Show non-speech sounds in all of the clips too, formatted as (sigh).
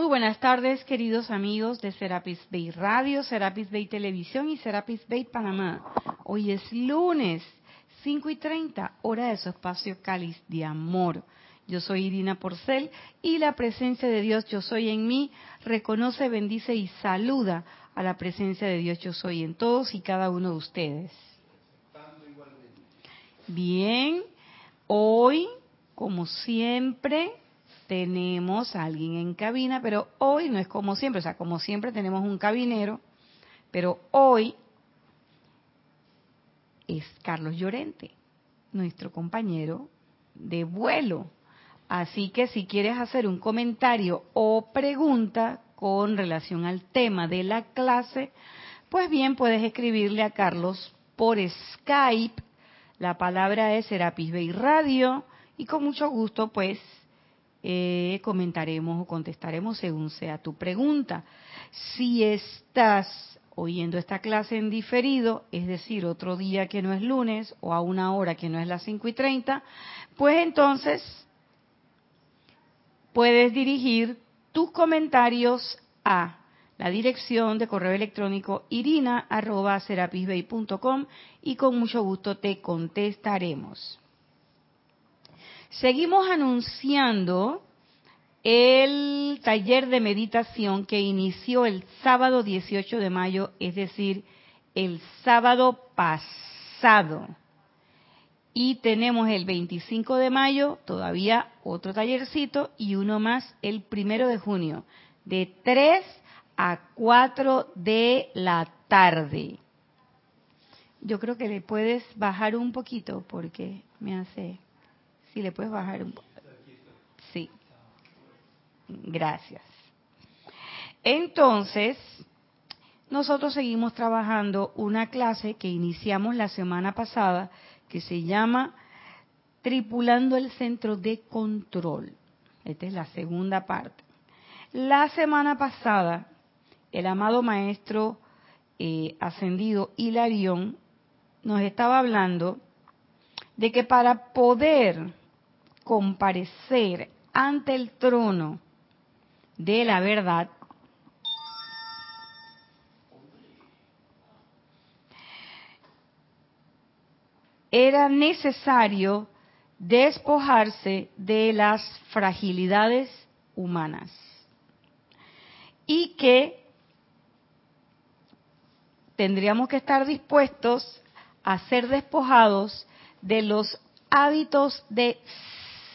Muy buenas tardes, queridos amigos de Serapis Bay Radio, Serapis Bay Televisión y Serapis Bay Panamá. Hoy es lunes, 5 y 30, hora de su espacio cáliz de amor. Yo soy Irina Porcel y la presencia de Dios Yo Soy en mí reconoce, bendice y saluda a la presencia de Dios Yo Soy en todos y cada uno de ustedes. Bien, hoy, como siempre, tenemos a alguien en cabina, pero hoy no es como siempre, o sea, como siempre tenemos un cabinero, pero hoy es Carlos Llorente, nuestro compañero de vuelo. Así que si quieres hacer un comentario o pregunta con relación al tema de la clase, pues bien puedes escribirle a Carlos por Skype. La palabra es Serapis Bay Radio y con mucho gusto pues eh, comentaremos o contestaremos según sea tu pregunta. Si estás oyendo esta clase en diferido, es decir, otro día que no es lunes o a una hora que no es las 5 y 30, pues entonces puedes dirigir tus comentarios a la dirección de correo electrónico irina.serapisbay.com y con mucho gusto te contestaremos. Seguimos anunciando el taller de meditación que inició el sábado 18 de mayo, es decir, el sábado pasado. Y tenemos el 25 de mayo todavía otro tallercito y uno más el primero de junio, de 3 a 4 de la tarde. Yo creo que le puedes bajar un poquito porque me hace si le puedes bajar un. Sí. Gracias. Entonces, nosotros seguimos trabajando una clase que iniciamos la semana pasada que se llama Tripulando el Centro de Control. Esta es la segunda parte. La semana pasada, el amado maestro eh, ascendido Hilarión nos estaba hablando de que para poder comparecer ante el trono de la verdad, era necesario despojarse de las fragilidades humanas y que tendríamos que estar dispuestos a ser despojados de los hábitos de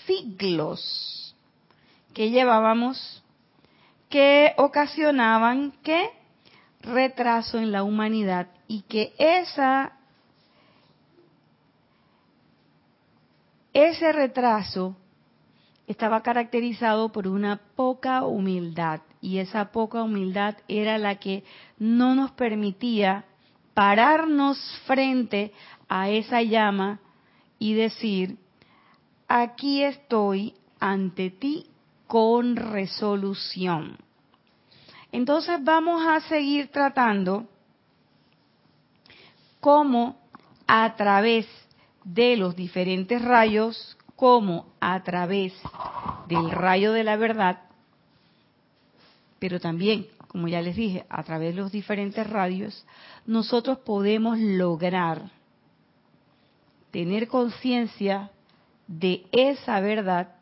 siglos que llevábamos que ocasionaban que retraso en la humanidad y que esa ese retraso estaba caracterizado por una poca humildad y esa poca humildad era la que no nos permitía pararnos frente a esa llama y decir, aquí estoy ante ti con resolución. Entonces vamos a seguir tratando cómo a través de los diferentes rayos, como a través del rayo de la verdad, pero también, como ya les dije, a través de los diferentes radios, nosotros podemos lograr tener conciencia de esa verdad,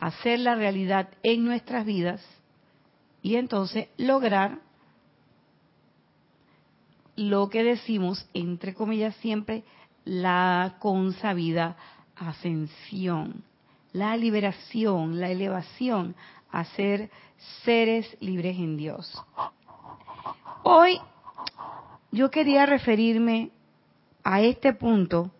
hacerla realidad en nuestras vidas y entonces lograr lo que decimos, entre comillas, siempre, la consabida ascensión, la liberación, la elevación a ser seres libres en Dios. Hoy yo quería referirme a este punto,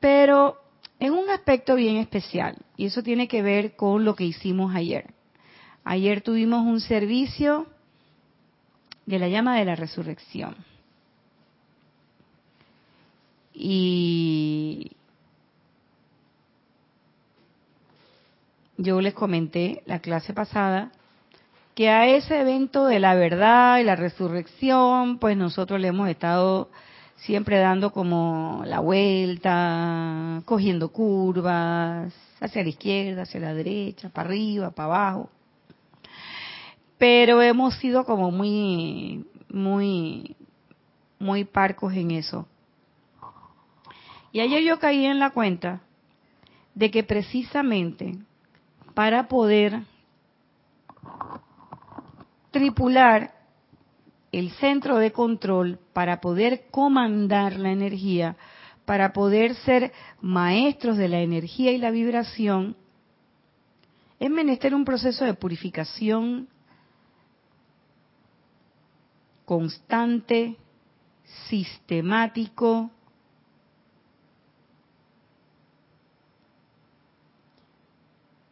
pero en un aspecto bien especial, y eso tiene que ver con lo que hicimos ayer. Ayer tuvimos un servicio de la llama de la resurrección. Y yo les comenté la clase pasada que a ese evento de la verdad y la resurrección, pues nosotros le hemos estado siempre dando como la vuelta, cogiendo curvas, hacia la izquierda, hacia la derecha, para arriba, para abajo. pero hemos sido como muy, muy, muy parcos en eso. Y ayer yo caí en la cuenta de que precisamente para poder tripular el centro de control, para poder comandar la energía, para poder ser maestros de la energía y la vibración, es menester un proceso de purificación constante, sistemático,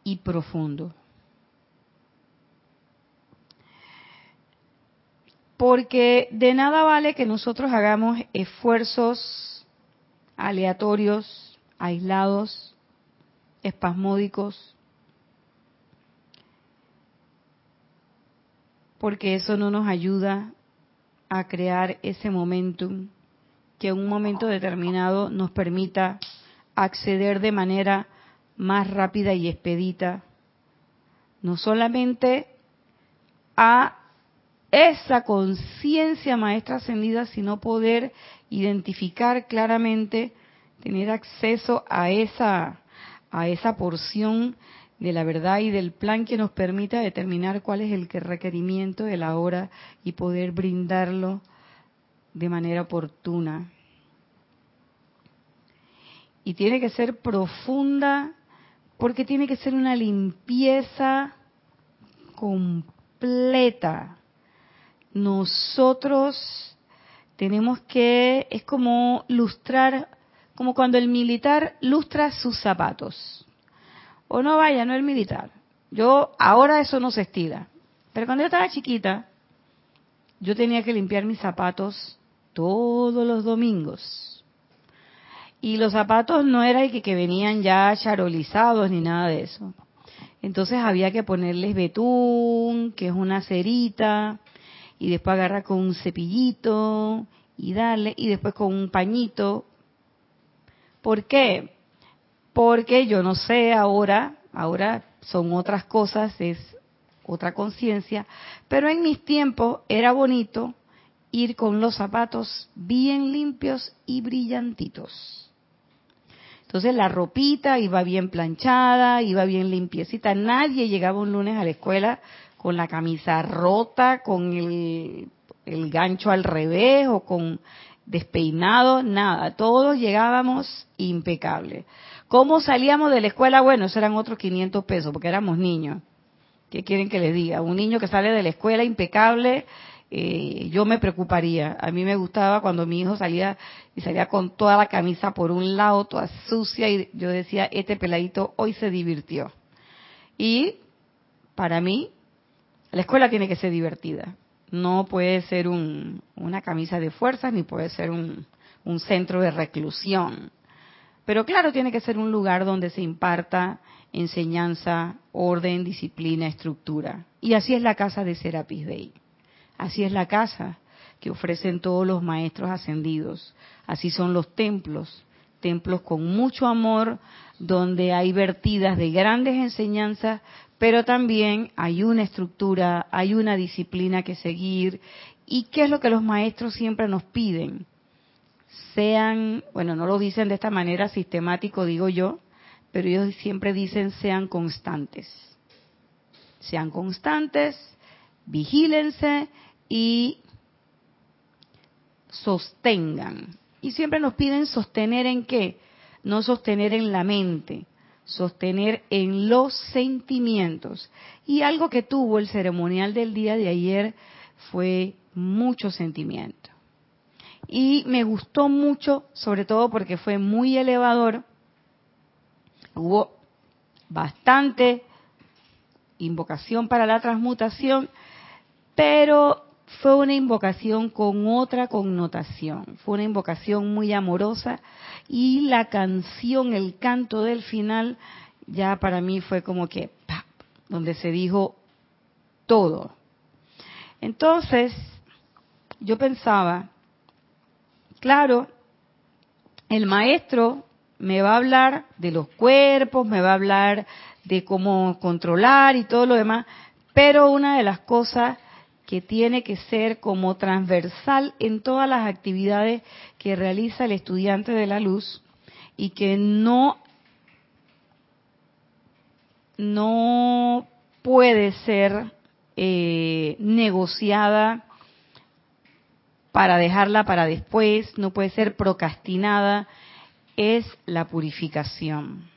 y profundo. Porque de nada vale que nosotros hagamos esfuerzos aleatorios, aislados, espasmódicos, porque eso no nos ayuda a crear ese momentum que en un momento determinado nos permita acceder de manera más rápida y expedita, no solamente a esa conciencia maestra ascendida, sino poder identificar claramente, tener acceso a esa, a esa porción de la verdad y del plan que nos permita determinar cuál es el requerimiento de la hora y poder brindarlo de manera oportuna. Y tiene que ser profunda porque tiene que ser una limpieza completa. Nosotros tenemos que, es como lustrar, como cuando el militar lustra sus zapatos. O no vaya, no el militar. Yo, ahora eso no se estila. Pero cuando yo estaba chiquita, yo tenía que limpiar mis zapatos todos los domingos y los zapatos no era que, que venían ya charolizados ni nada de eso. Entonces había que ponerles betún, que es una cerita, y después agarrar con un cepillito y darle, y después con un pañito. ¿Por qué? Porque yo no sé ahora, ahora son otras cosas, es otra conciencia, pero en mis tiempos era bonito ir con los zapatos bien limpios y brillantitos. Entonces la ropita iba bien planchada, iba bien limpiecita. Nadie llegaba un lunes a la escuela con la camisa rota, con el, gancho al revés o con despeinado, nada. Todos llegábamos impecables. ¿Cómo salíamos de la escuela? Bueno, eso eran otros 500 pesos porque éramos niños. ¿Qué quieren que les diga? Un niño que sale de la escuela impecable eh, yo me preocuparía. A mí me gustaba cuando mi hijo salía y salía con toda la camisa por un lado, toda sucia, y yo decía, este peladito hoy se divirtió. Y para mí, la escuela tiene que ser divertida. No puede ser un, una camisa de fuerza ni puede ser un, un centro de reclusión. Pero claro, tiene que ser un lugar donde se imparta enseñanza, orden, disciplina, estructura. Y así es la casa de Serapis Bay. Así es la casa que ofrecen todos los maestros ascendidos. Así son los templos, templos con mucho amor, donde hay vertidas de grandes enseñanzas, pero también hay una estructura, hay una disciplina que seguir. ¿Y qué es lo que los maestros siempre nos piden? Sean, bueno, no lo dicen de esta manera sistemático, digo yo, pero ellos siempre dicen sean constantes. Sean constantes, vigílense y sostengan. Y siempre nos piden sostener en qué? No sostener en la mente, sostener en los sentimientos. Y algo que tuvo el ceremonial del día de ayer fue mucho sentimiento. Y me gustó mucho, sobre todo porque fue muy elevador. Hubo bastante invocación para la transmutación, pero fue una invocación con otra connotación, fue una invocación muy amorosa y la canción, el canto del final, ya para mí fue como que, donde se dijo todo. Entonces, yo pensaba, claro, el maestro me va a hablar de los cuerpos, me va a hablar de cómo controlar y todo lo demás, Pero una de las cosas que tiene que ser como transversal en todas las actividades que realiza el estudiante de la luz y que no no puede ser eh, negociada para dejarla para después, no puede ser procrastinada, es la purificación.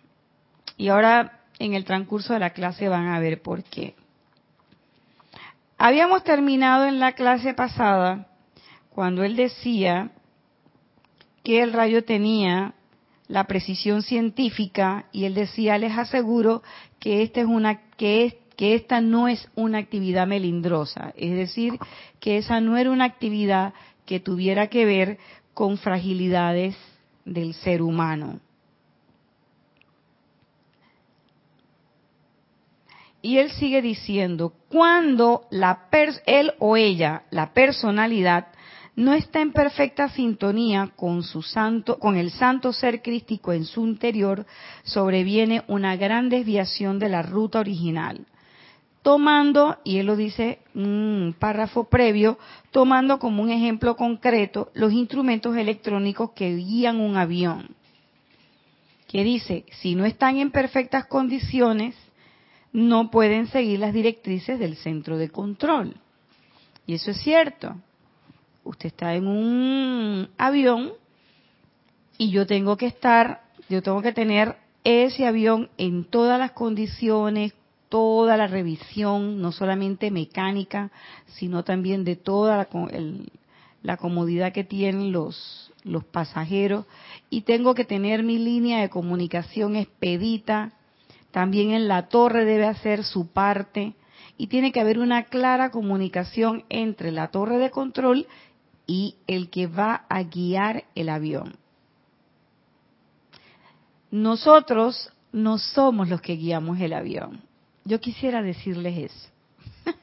Y ahora en el transcurso de la clase van a ver por qué. Habíamos terminado en la clase pasada cuando él decía que el rayo tenía la precisión científica y él decía, les aseguro que esta es una que que esta no es una actividad melindrosa, es decir, que esa no era una actividad que tuviera que ver con fragilidades del ser humano. Y él sigue diciendo, cuando la él o ella, la personalidad, no está en perfecta sintonía con su santo, con el santo ser crístico en su interior, sobreviene una gran desviación de la ruta original. Tomando, y él lo dice un párrafo previo, tomando como un ejemplo concreto los instrumentos electrónicos que guían un avión. Que dice, si no están en perfectas condiciones, no pueden seguir las directrices del centro de control. Y eso es cierto usted está en un avión y yo tengo que estar, yo tengo que tener ese avión en todas las condiciones, toda la revisión, no solamente mecánica, sino también de toda la, la comodidad que tienen los, los pasajeros. Y tengo que tener mi línea de comunicación expedita. También en la torre debe hacer su parte. Y tiene que haber una clara comunicación entre la torre de control y el que va a guiar el avión. Nosotros no somos los que guiamos el avión. Yo quisiera decirles eso, (laughs)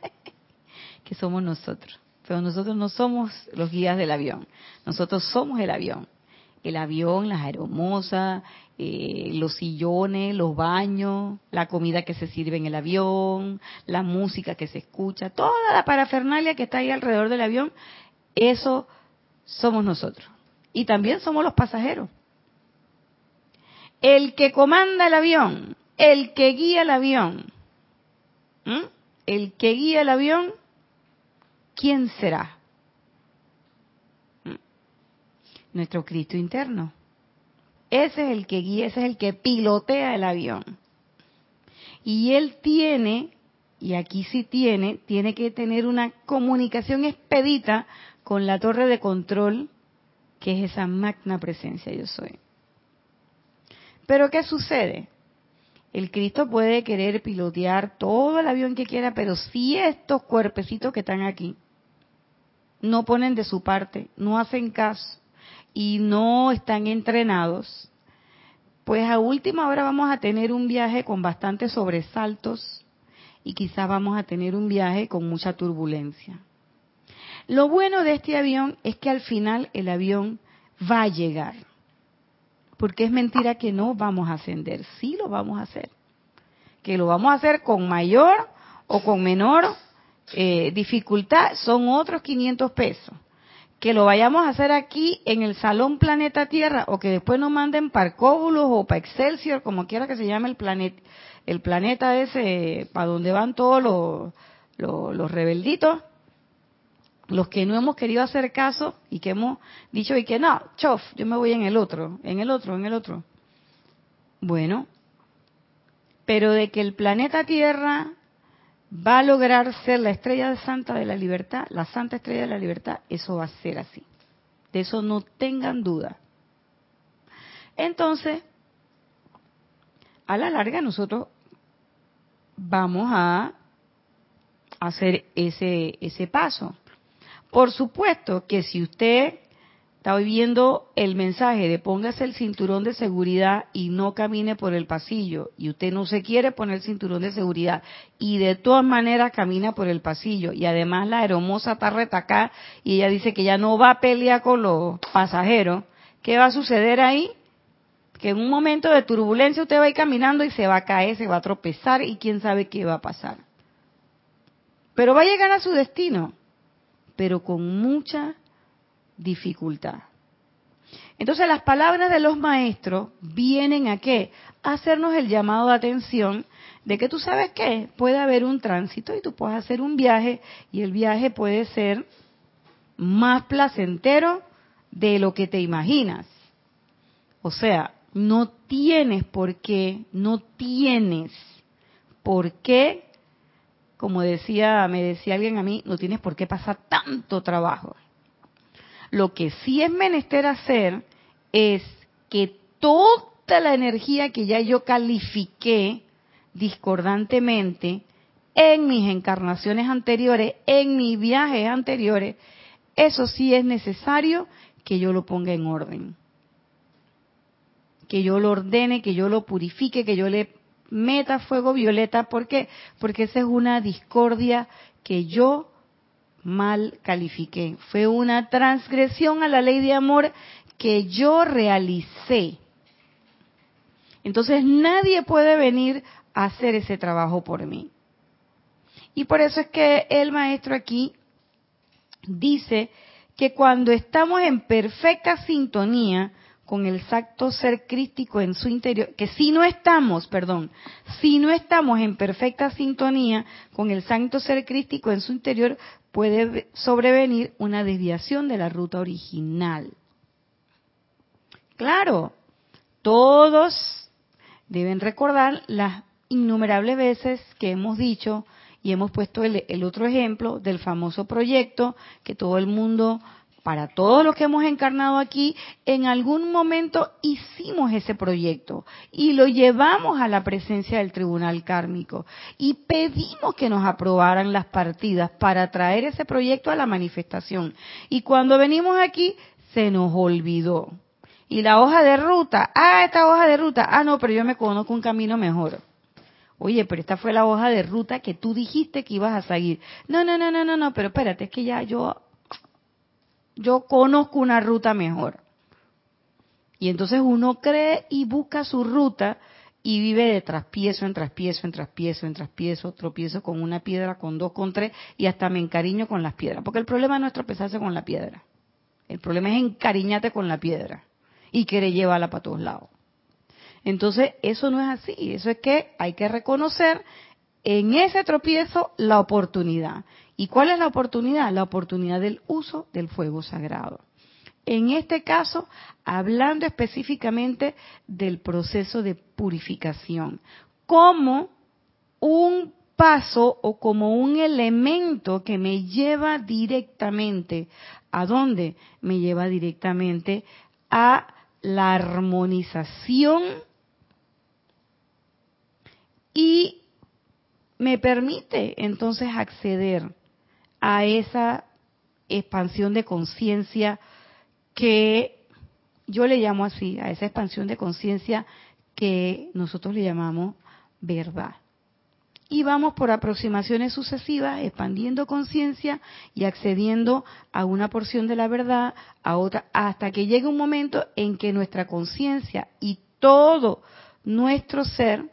que somos nosotros, pero nosotros no somos los guías del avión, nosotros somos el avión. El avión, las aeromosas, eh, los sillones, los baños, la comida que se sirve en el avión, la música que se escucha, toda la parafernalia que está ahí alrededor del avión, eso somos nosotros. Y también somos los pasajeros. El que comanda el avión, el que guía el avión, el que guía el avión, ¿quién será? Nuestro Cristo interno. Ese es el que guía, ese es el que pilotea el avión. Y él tiene, y aquí sí tiene, tiene que tener una comunicación expedita con la torre de control, que es esa magna presencia yo soy. Pero ¿qué sucede? El Cristo puede querer pilotear todo el avión que quiera, pero si estos cuerpecitos que están aquí no ponen de su parte, no hacen caso y no están entrenados, pues a última hora vamos a tener un viaje con bastantes sobresaltos y quizás vamos a tener un viaje con mucha turbulencia. Lo bueno de este avión es que al final el avión va a llegar. Porque es mentira que no vamos a ascender. Sí lo vamos a hacer. Que lo vamos a hacer con mayor o con menor eh, dificultad son otros 500 pesos. Que lo vayamos a hacer aquí en el Salón Planeta Tierra o que después nos manden para Cóbulos o para Excelsior, como quiera que se llame el planeta, el planeta ese, para donde van todos los, los rebelditos los que no hemos querido hacer caso y que hemos dicho y que no, chof, yo me voy en el otro, en el otro, en el otro. Bueno, pero de que el planeta Tierra va a lograr ser la estrella santa de la libertad, la santa estrella de la libertad, eso va a ser así. De eso no tengan duda. Entonces, a la larga nosotros vamos a hacer ese, ese paso. Por supuesto que si usted está oyendo el mensaje de póngase el cinturón de seguridad y no camine por el pasillo, y usted no se quiere poner el cinturón de seguridad, y de todas maneras camina por el pasillo, y además la aeromosa está retacada y ella dice que ya no va a pelear con los pasajeros, ¿qué va a suceder ahí? Que en un momento de turbulencia usted va a ir caminando y se va a caer, se va a tropezar y quién sabe qué va a pasar. pero va a llegar a su destino, pero con mucha dificultad. Entonces las palabras de los maestros vienen a qué? A hacernos el llamado de atención de que tú sabes qué, puede haber un tránsito y tú puedes hacer un viaje y el viaje puede ser más placentero de lo que te imaginas. O sea, no tienes por qué, no tienes por qué, como decía, me decía alguien a mí, no tienes por qué pasar tanto trabajo. Lo que sí es menester hacer es que toda la energía que ya yo califiqué discordantemente en mis encarnaciones anteriores, en mis viajes anteriores, eso sí es necesario que yo lo ponga en orden. Que yo lo ordene, que yo lo purifique, que yo le meta fuego violeta. ¿Por qué? Porque esa es una discordia que yo mal califiqué. Fue una transgresión a la ley de amor que yo realicé. Entonces nadie puede venir a hacer ese trabajo por mí. Y por eso es que el maestro aquí dice que cuando estamos en perfecta sintonía con el exacto ser crístico en su interior, que si no estamos, perdón, si no estamos en perfecta sintonía con el santo ser crístico en su interior, puede sobrevenir una desviación de la ruta original. Claro, todos deben recordar las innumerables veces que hemos dicho y hemos puesto el, otro ejemplo del famoso proyecto que todo el mundo, para todos los que hemos encarnado aquí, en algún momento hicimos ese proyecto y lo llevamos a la presencia del tribunal kármico y pedimos que nos aprobaran las partidas para traer ese proyecto a la manifestación. Y cuando venimos aquí, se nos olvidó. Y la hoja de ruta, ah, esta hoja de ruta, ah, no, pero yo me conozco un camino mejor. Oye, pero esta fue la hoja de ruta que tú dijiste que ibas a seguir. No, no, no, no, no, no, pero espérate, es que ya yo, yo conozco una ruta mejor. Y entonces uno cree y busca su ruta y vive de traspiezo en traspiezo, en traspiezo, en traspiezo, tropiezo con una piedra, con dos, con tres, y hasta me encariño con las piedras. Porque el problema no es tropezarse con la piedra. El problema es encariñarte con la piedra y querer llevarla para todos lados. Entonces, eso no es así. Eso es que hay que reconocer en ese tropiezo la oportunidad. ¿Y cuál es la oportunidad? La oportunidad del uso del fuego sagrado. En este caso, hablando específicamente del proceso de purificación, como un paso o como un elemento que me lleva directamente, ¿a dónde? Me lleva directamente a la armonización y me permite entonces acceder a esa expansión de conciencia que yo le llamo así, a esa expansión de conciencia que nosotros le llamamos verdad. Y vamos por aproximaciones sucesivas, expandiendo conciencia y accediendo a una porción de la verdad, a otra, hasta que llegue un momento en que nuestra conciencia y todo nuestro ser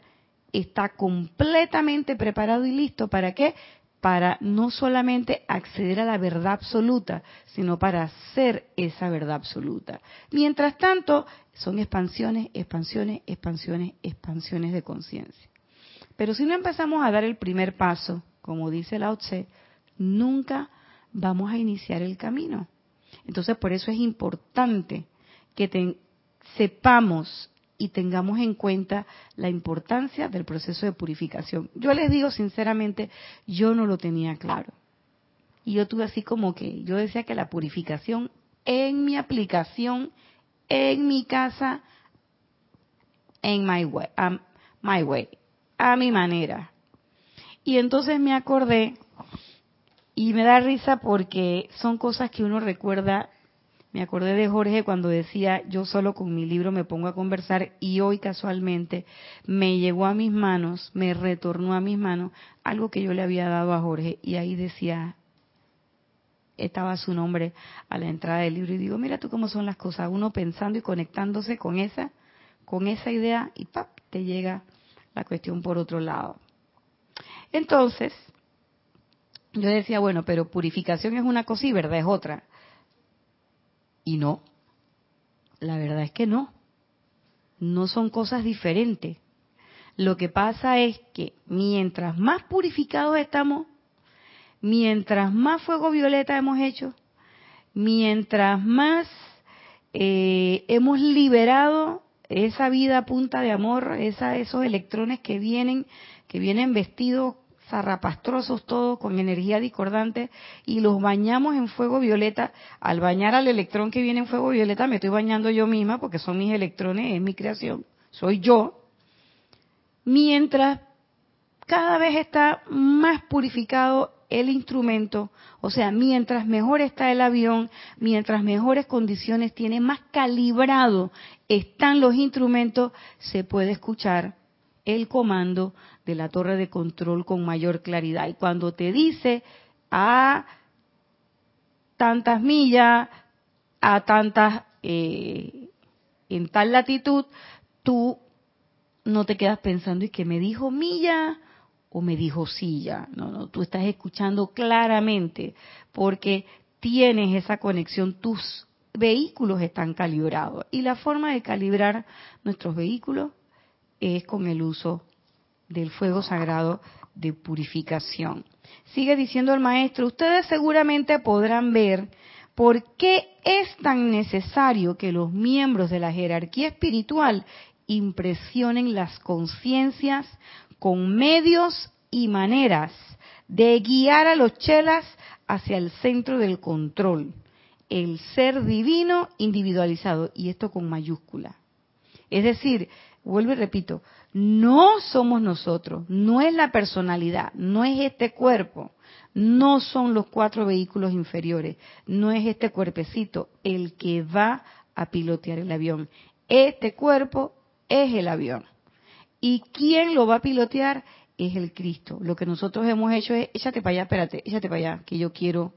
está completamente preparado y listo. ¿Para qué? Para no solamente acceder a la verdad absoluta, sino para ser esa verdad absoluta. Mientras tanto, son expansiones, expansiones, expansiones, expansiones de conciencia. Pero si no empezamos a dar el primer paso, como dice Lao Tse, nunca vamos a iniciar el camino. Entonces, por eso es importante que sepamos y tengamos en cuenta la importancia del proceso de purificación. Yo les digo sinceramente, yo no lo tenía claro. Y yo tuve así como que, yo decía que la purificación en mi aplicación, en mi casa, en my way, my way, a mi manera. Y entonces me acordé y me da risa porque son cosas que uno recuerda me acordé de Jorge cuando decía, yo solo con mi libro me pongo a conversar y hoy casualmente me llegó a mis manos, me retornó a mis manos algo que yo le había dado a Jorge y ahí decía, estaba su nombre a la entrada del libro y digo, mira tú cómo son las cosas, uno pensando y conectándose con esa, con esa idea y ¡pap! te llega la cuestión por otro lado. Entonces, yo decía, bueno, pero purificación es una cosa y verdad es otra. Y no, la verdad es que no. No son cosas diferentes. Lo que pasa es que mientras más purificados estamos, mientras más fuego violeta hemos hecho, mientras más eh, hemos liberado esa vida punta de amor, esa, esos electrones que vienen, que vienen vestidos zarrapastrosos todos con energía discordante y los bañamos en fuego violeta. Al bañar al electrón que viene en fuego violeta me estoy bañando yo misma porque son mis electrones, es mi creación, soy yo. Mientras cada vez está más purificado el instrumento, o sea, mientras mejor está el avión, mientras mejores condiciones tiene, más calibrado están los instrumentos, se puede escuchar el comando de la torre de control con mayor claridad. Y cuando te dice a tantas millas, a tantas, eh, en tal latitud, tú no te quedas pensando, ¿y que me dijo milla? o me dijo silla. No, no, tú estás escuchando claramente porque tienes esa conexión, tus vehículos están calibrados. Y la forma de calibrar nuestros vehículos es con el uso del fuego sagrado de purificación. Sigue diciendo el maestro, ustedes seguramente podrán ver por qué es tan necesario que los miembros de la jerarquía espiritual impresionen las conciencias con medios y maneras de guiar a los chelas hacia el centro del control, el ser divino individualizado, y esto con mayúscula. Es decir, vuelvo y repito, no somos nosotros, no es la personalidad, no es este cuerpo, no son los cuatro vehículos inferiores, no es este cuerpecito el que va a pilotear el avión. Este cuerpo es el avión. ¿Y quién lo va a pilotear? Es el Cristo. Lo que nosotros hemos hecho es, échate para allá, espérate, échate para allá, que yo quiero,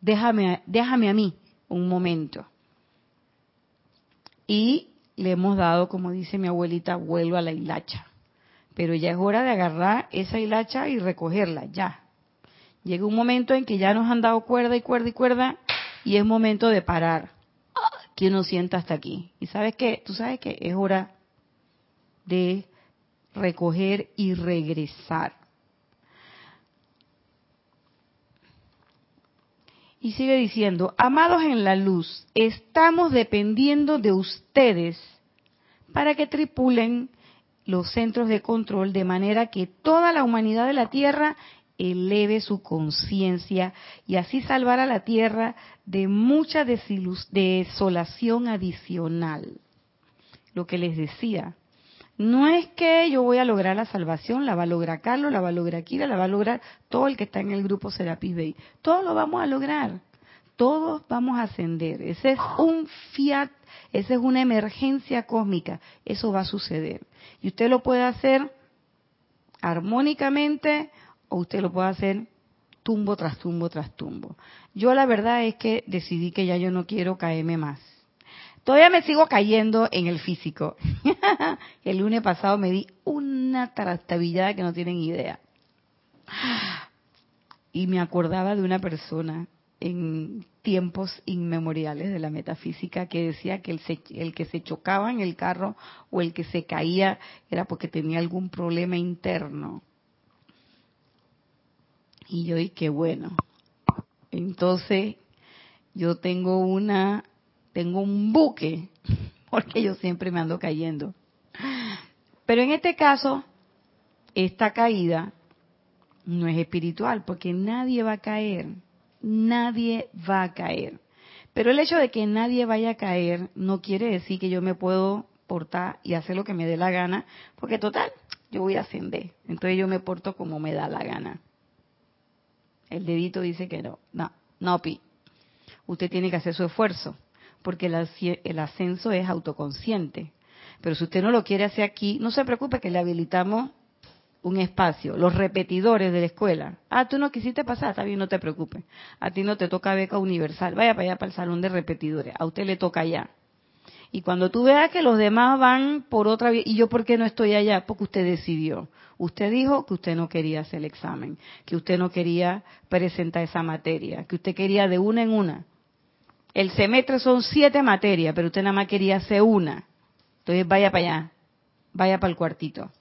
déjame, déjame a mí un momento. Y le hemos dado, como dice mi abuelita, vuelvo a la hilacha. Pero ya es hora de agarrar esa hilacha y recogerla, ya. Llega un momento en que ya nos han dado cuerda y cuerda y cuerda y es momento de parar. Que uno sienta hasta aquí. Y sabes qué, tú sabes que es hora de recoger y regresar. Y sigue diciendo, amados en la luz, estamos dependiendo de ustedes para que tripulen los centros de control de manera que toda la humanidad de la Tierra eleve su conciencia y así salvar a la Tierra de mucha desolación adicional. Lo que les decía, no es que yo voy a lograr la salvación, la va a lograr Carlos, la va a lograr Kira, la va a lograr todo el que está en el grupo Serapis Bay. Todos lo vamos a lograr. Todos vamos a ascender. Ese es un fiat, esa es una emergencia cósmica. Eso va a suceder. Y usted lo puede hacer armónicamente o usted lo puede hacer tumbo tras tumbo tras tumbo. Yo la verdad es que decidí que ya yo no quiero caerme más Todavía me sigo cayendo en el físico. (laughs) el lunes pasado me di una trastabillada que no tienen idea. Y me acordaba de una persona en tiempos inmemoriales de la metafísica que decía que el, el, que se chocaba en el carro o el que se caía era porque tenía algún problema interno. Y yo dije, bueno, entonces yo tengo una tengo un buque, (laughs) porque yo siempre me ando cayendo. Pero en este caso, esta caída no es espiritual, porque nadie va a caer, nadie va a caer. Pero el hecho de que nadie vaya a caer no quiere decir que yo me puedo portar y hacer lo que me dé la gana, porque total, yo voy a ascender, entonces yo me porto como me da la gana. El dedito dice que no, no, no, Pi. Usted tiene que hacer su esfuerzo porque el, ascenso es autoconsciente. Pero si usted no lo quiere hacer aquí, no se preocupe que le habilitamos un espacio, los repetidores de la escuela. Ah, tú no quisiste pasar, está bien, no te preocupes. A ti no te toca beca universal, vaya para allá para el salón de repetidores, a usted le toca allá. Y cuando tú veas que los demás van por otra vía, ¿y yo por qué no estoy allá? Porque usted decidió. Usted dijo que usted no quería hacer el examen, que usted no quería presentar esa materia, que usted quería de una en una. El semestre son siete materias, pero usted nada más quería hacer una. Entonces vaya para allá, vaya para el cuartito.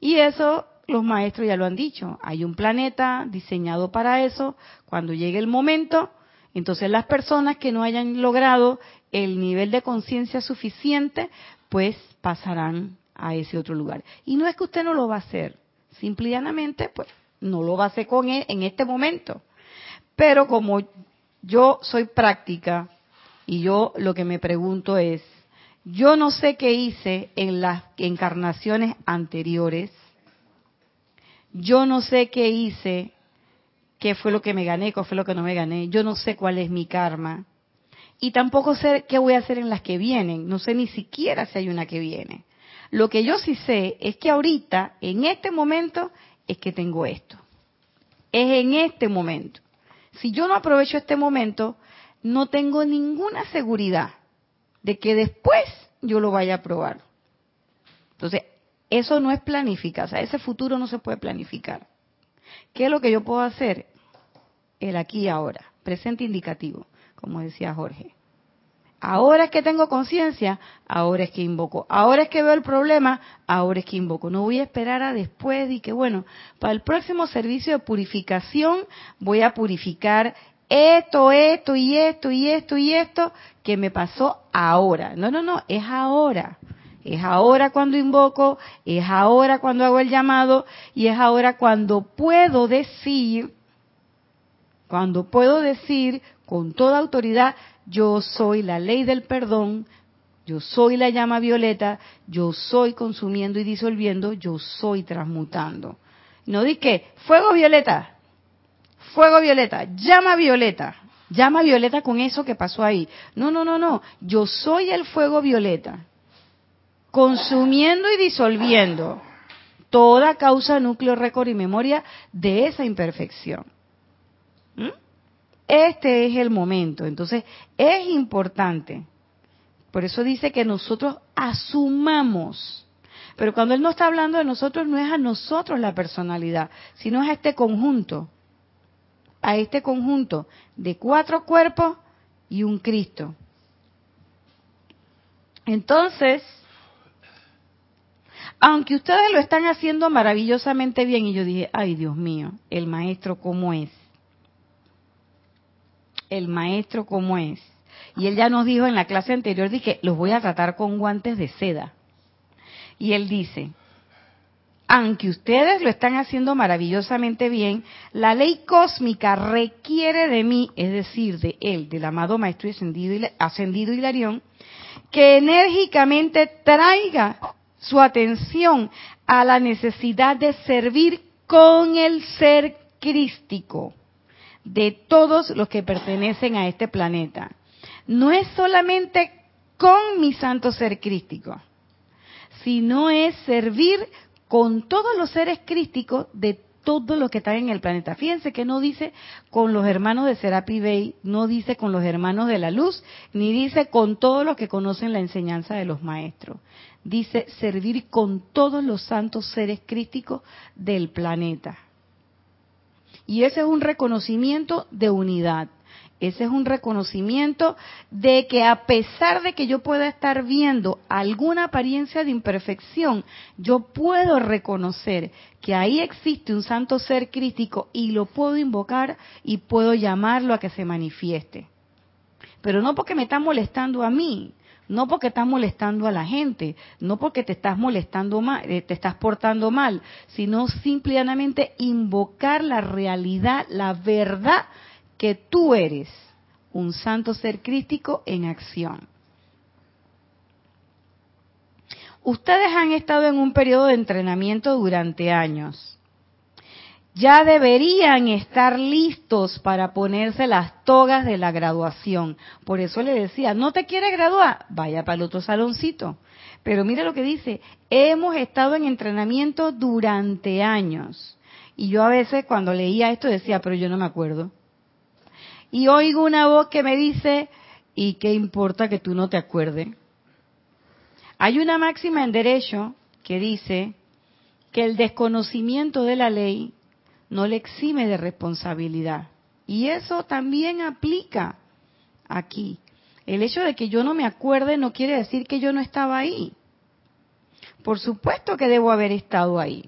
Y eso los maestros ya lo han dicho. Hay un planeta diseñado para eso. Cuando llegue el momento, entonces las personas que no hayan logrado el nivel de conciencia suficiente, pues pasarán a ese otro lugar. Y no es que usted no lo va a hacer, simplemente pues no lo va a hacer con él en este momento. Pero como yo soy práctica y yo lo que me pregunto es, yo no sé qué hice en las encarnaciones anteriores, yo no sé qué hice, qué fue lo que me gané, qué fue lo que no me gané, yo no sé cuál es mi karma y tampoco sé qué voy a hacer en las que vienen, no sé ni siquiera si hay una que viene. Lo que yo sí sé es que ahorita, en este momento, es que tengo esto. Es en este momento. Si yo no aprovecho este momento, no tengo ninguna seguridad de que después yo lo vaya a probar. Entonces, eso no es planificar, o sea, ese futuro no se puede planificar. ¿Qué es lo que yo puedo hacer? El aquí y ahora, presente indicativo, como decía Jorge. Ahora es que tengo conciencia, ahora es que invoco. Ahora es que veo el problema, ahora es que invoco. No voy a esperar a después y que, bueno, para el próximo servicio de purificación voy a purificar esto, esto y esto y esto y esto que me pasó ahora. No, no, no, es ahora. Es ahora cuando invoco, es ahora cuando hago el llamado y es ahora cuando puedo decir, cuando puedo decir con toda autoridad, yo soy la ley del perdón, yo soy la llama violeta, yo soy consumiendo y disolviendo, yo soy transmutando. No di que fuego violeta, fuego violeta, llama violeta, llama violeta con eso que pasó ahí. No, no, no, no, yo soy el fuego violeta, consumiendo y disolviendo toda causa, núcleo, récord y memoria de esa imperfección. ¿Mm? Este es el momento. Entonces, es importante. Por eso dice que nosotros asumamos. Pero cuando Él no está hablando de nosotros, no es a nosotros la personalidad, sino es a este conjunto. A este conjunto de cuatro cuerpos y un Cristo. Entonces, aunque ustedes lo están haciendo maravillosamente bien, y yo dije, ay Dios mío, el maestro cómo es el maestro como es. Y él ya nos dijo en la clase anterior, dije, los voy a tratar con guantes de seda. Y él dice, aunque ustedes lo están haciendo maravillosamente bien, la ley cósmica requiere de mí, es decir, de él, del amado Maestro ascendido, ascendido Hilarión, que enérgicamente traiga su atención a la necesidad de servir con el ser crístico de todos los que pertenecen a este planeta. No es solamente con mi santo ser crístico, sino es servir con todos los seres crísticos de todos los que están en el planeta. Fíjense que no dice con los hermanos de Serapi Bay, no dice con los hermanos de la luz, ni dice con todos los que conocen la enseñanza de los maestros. Dice servir con todos los santos seres crísticos del planeta. Y ese es un reconocimiento de unidad. Ese es un reconocimiento de que a pesar de que yo pueda estar viendo alguna apariencia de imperfección, yo puedo reconocer que ahí existe un santo ser crítico y lo puedo invocar y puedo llamarlo a que se manifieste. Pero no porque me está molestando a mí, no porque estás molestando a la gente, no porque te estás molestando mal, eh, te estás portando mal, sino simplemente invocar la realidad, la verdad que tú eres, un santo ser crítico en acción. Ustedes han estado en un periodo de entrenamiento durante años ya deberían estar listos para ponerse las togas de la graduación. Por eso le decía, ¿no te quiere graduar? Vaya para el otro saloncito. Pero mire lo que dice, hemos estado en entrenamiento durante años. Y yo a veces cuando leía esto decía, pero yo no me acuerdo. Y oigo una voz que me dice, ¿y qué importa que tú no te acuerdes? Hay una máxima en derecho que dice que el desconocimiento de la ley no le exime de responsabilidad. Y eso también aplica aquí. El hecho de que yo no me acuerde no quiere decir que yo no estaba ahí. Por supuesto que debo haber estado ahí.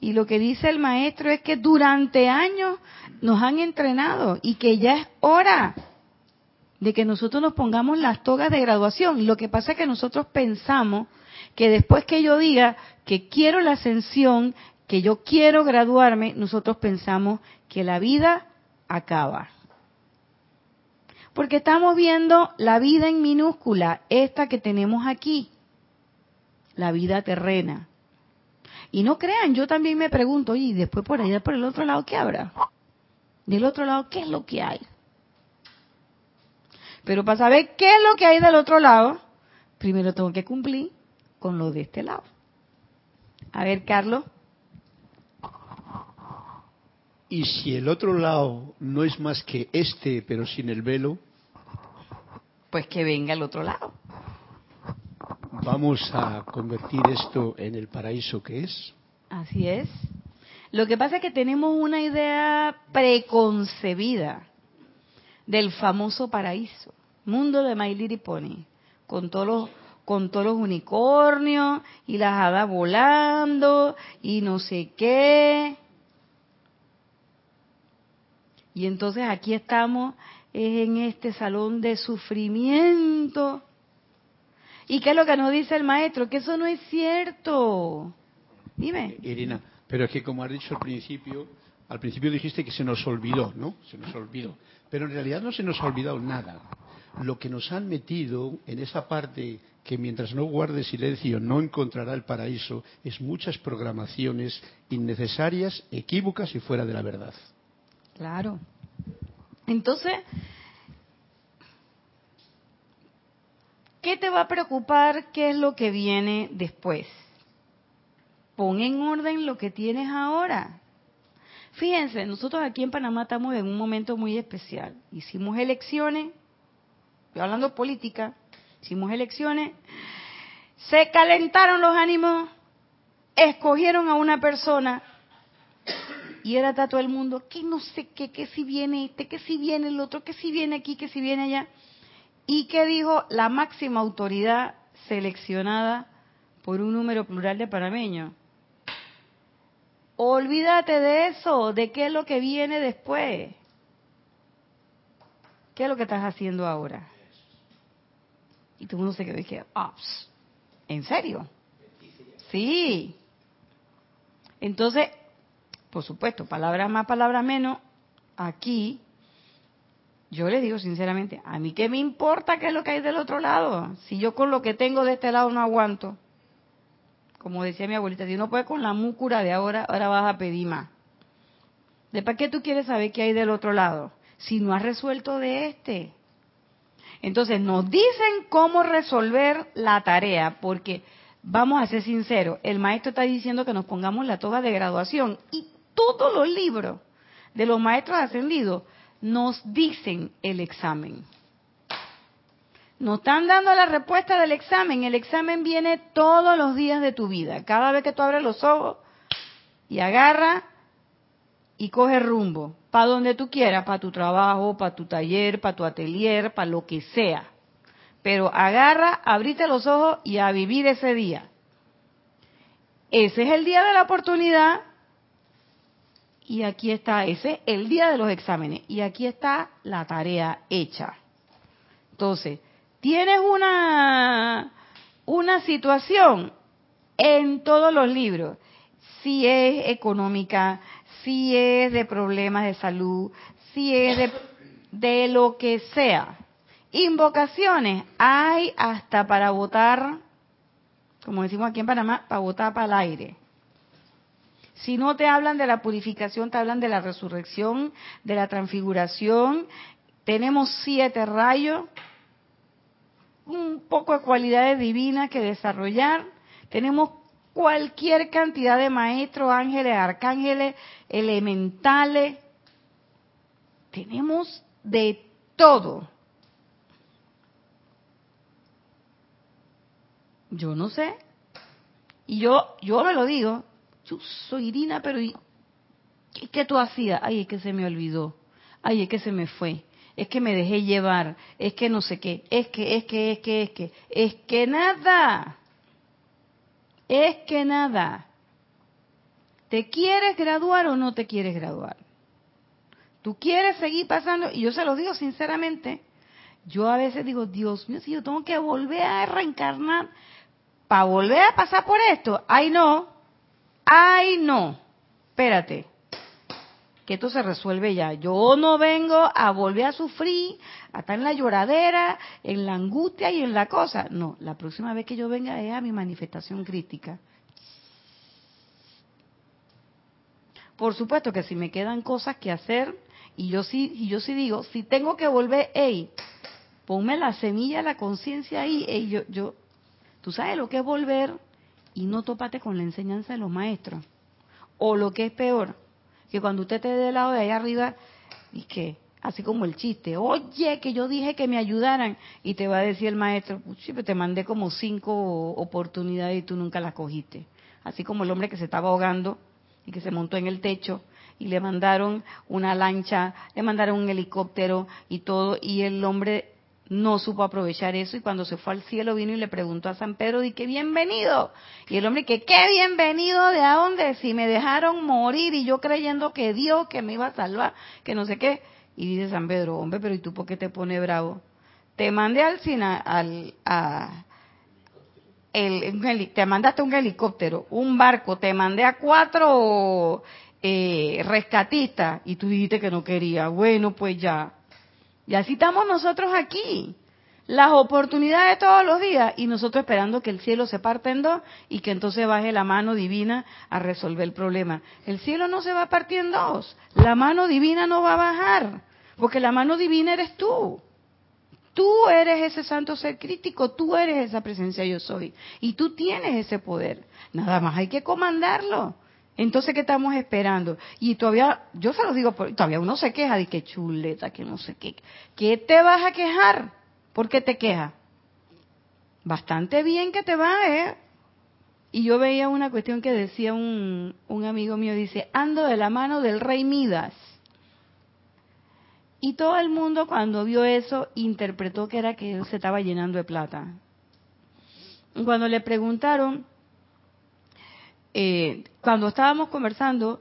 Y lo que dice el maestro es que durante años nos han entrenado y que ya es hora de que nosotros nos pongamos las togas de graduación. Lo que pasa es que nosotros pensamos que después que yo diga que quiero la ascensión, que yo quiero graduarme, nosotros pensamos que la vida acaba. Porque estamos viendo la vida en minúscula, esta que tenemos aquí, la vida terrena. Y no crean, yo también me pregunto, y después por allá, por el otro lado, ¿qué habrá? Del otro lado, ¿qué es lo que hay? Pero para saber qué es lo que hay del otro lado, primero tengo que cumplir con lo de este lado. A ver, Carlos. Y si el otro lado no es más que este, pero sin el velo, pues que venga el otro lado. ¿Vamos a convertir esto en el paraíso que es? Así es. Lo que pasa es que tenemos una idea preconcebida del famoso paraíso, mundo de My Little Pony, con todos los con todos los unicornios y las hadas volando y no sé qué. Y entonces aquí estamos en este salón de sufrimiento ¿Y qué es lo que nos dice el maestro? Que eso no es cierto. Dime. Eh, Irina, pero es que como has dicho al principio, al principio dijiste que se nos olvidó, ¿no? Se nos olvidó. Pero en realidad no se nos ha olvidado nada. Lo que nos han metido en esa parte que mientras no guarde silencio no encontrará el paraíso es muchas programaciones innecesarias, equívocas y fuera de la verdad. Claro. Entonces, ¿Qué te va a preocupar? ¿Qué es lo que viene después? Pon en orden lo que tienes ahora. Fíjense, nosotros aquí en Panamá estamos en un momento muy especial. Hicimos elecciones, estoy hablando política, hicimos elecciones, se calentaron los ánimos, escogieron a una persona y era todo el mundo, que no sé qué, que si viene este, que si viene el otro, que si viene aquí, que si viene allá. ¿Y qué dijo la máxima autoridad seleccionada por un número plural de panameños? Olvídate de eso, de qué es lo que viene después. ¿Qué es lo que estás haciendo ahora? Y todo el mundo se quedó y dije, ah, ¿en serio? Sí. Entonces, por supuesto, palabras más, palabras menos, aquí yo le digo sinceramente, a mí qué me importa qué es lo que hay del otro lado, si yo con lo que tengo de este lado no aguanto. Como decía mi abuelita, si uno puede con la múcura de ahora, ahora vas a pedir más. ¿De para qué tú quieres saber qué hay del otro lado? Si no has resuelto de este. Entonces nos dicen cómo resolver la tarea, porque vamos a ser sinceros, el maestro está diciendo que nos pongamos la toga de graduación y todos los libros de los maestros ascendidos nos dicen el examen. Nos están dando la respuesta del examen. El examen viene todos los días de tu vida. Cada vez que tú abres los ojos y agarra y coge rumbo. Para donde tú quieras, para tu trabajo, para tu taller, para tu atelier, para lo que sea. Pero agarra, abrite los ojos y a vivir ese día. Ese es el día de la oportunidad y aquí está ese, el día de los exámenes, y aquí está la tarea hecha. Entonces, tienes una, una situación en todos los libros, si es económica, si es de problemas de salud, si es de, de lo que sea. Invocaciones, hay hasta para votar, como decimos aquí en Panamá, para votar para el aire. Si no te hablan de la purificación, te hablan de la resurrección, de la transfiguración. Tenemos siete rayos, un poco de cualidades divinas que desarrollar. Tenemos cualquier cantidad de maestros, ángeles, arcángeles, elementales. Tenemos de todo. Yo no sé. Y yo, yo me lo digo, yo soy Irina, pero ¿qué, ¿qué, tú hacías? Ay, es que se me olvidó. Ay, es que se me fue. Es que me dejé llevar. Es que no sé qué. Es que, es que, es que, es que. Es que nada. Es que nada. ¿Te quieres graduar o no te quieres graduar? ¿Tú quieres seguir pasando? Y yo se lo digo sinceramente. Yo a veces digo, Dios mío, si yo tengo que volver a reencarnar para volver a pasar por esto. Ay, no. Ay, no. Espérate. Que esto se resuelve ya. Yo no vengo a volver a sufrir, a estar en la lloradera, en la angustia y en la cosa. No, la próxima vez que yo venga es a mi manifestación crítica. Por supuesto que si me quedan cosas que hacer, y yo sí, y yo sí digo, si tengo que volver, hey, ponme la semilla, la conciencia ahí, hey, yo, yo, tú sabes lo que es volver y no topate con la enseñanza de los maestros. O lo que es peor, que cuando usted esté del lado de allá arriba, y que, así como el chiste, oye, que yo dije que me ayudaran, y te va a decir el maestro, sí, te mandé como cinco oportunidades y tú nunca las cogiste. Así como el hombre que se estaba ahogando y que se montó en el techo y le mandaron una lancha, le mandaron un helicóptero y todo, y el hombre no supo aprovechar eso y cuando se fue al cielo vino y le preguntó a San Pedro, ¿y qué bienvenido? Y el hombre, que qué bienvenido? ¿De a dónde? Si me dejaron morir y yo creyendo que Dios que me iba a salvar, que no sé qué. Y dice San Pedro, hombre, pero ¿y tú por qué te pone bravo? Te mandé al, al a, el, te mandaste un helicóptero, un barco, te mandé a cuatro eh, rescatistas y tú dijiste que no quería. Bueno, pues ya. Y así estamos nosotros aquí. Las oportunidades todos los días y nosotros esperando que el cielo se parte en dos y que entonces baje la mano divina a resolver el problema. El cielo no se va a partir en dos. La mano divina no va a bajar porque la mano divina eres tú. Tú eres ese santo ser crítico, tú eres esa presencia yo soy. Y tú tienes ese poder. Nada más hay que comandarlo. Entonces, ¿qué estamos esperando? Y todavía, yo se lo digo, todavía uno se queja de que chuleta, que no sé qué. ¿Qué te vas a quejar? ¿Por qué te quejas? Bastante bien que te va, ¿eh? Y yo veía una cuestión que decía un, un amigo mío, dice, ando de la mano del rey Midas. Y todo el mundo cuando vio eso interpretó que era que él se estaba llenando de plata. Cuando le preguntaron, eh, cuando estábamos conversando,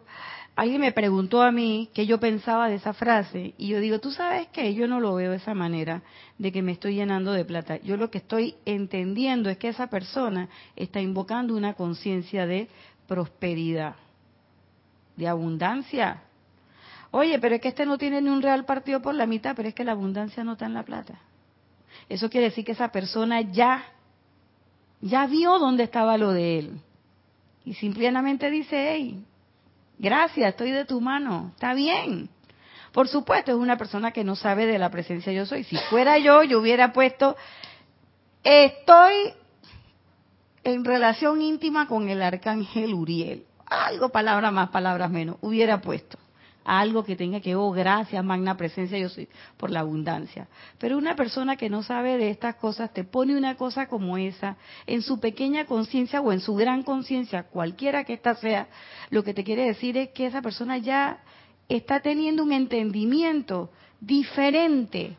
alguien me preguntó a mí qué yo pensaba de esa frase y yo digo, tú sabes que yo no lo veo de esa manera, de que me estoy llenando de plata. Yo lo que estoy entendiendo es que esa persona está invocando una conciencia de prosperidad, de abundancia, Oye, pero es que este no tiene ni un real partido por la mitad, pero es que la abundancia no está en la plata. Eso quiere decir que esa persona ya, ya vio dónde estaba lo de él. Y simplemente dice, hey, gracias, estoy de tu mano, está bien. Por supuesto, es una persona que no sabe de la presencia yo soy. Si fuera yo, yo hubiera puesto, estoy en relación íntima con el arcángel Uriel. Algo, palabras más, palabras menos, hubiera puesto algo que tenga que, oh, gracias, magna presencia, yo soy por la abundancia. Pero una persona que no sabe de estas cosas te pone una cosa como esa en su pequeña conciencia o en su gran conciencia, cualquiera que ésta sea, lo que te quiere decir es que esa persona ya está teniendo un entendimiento diferente.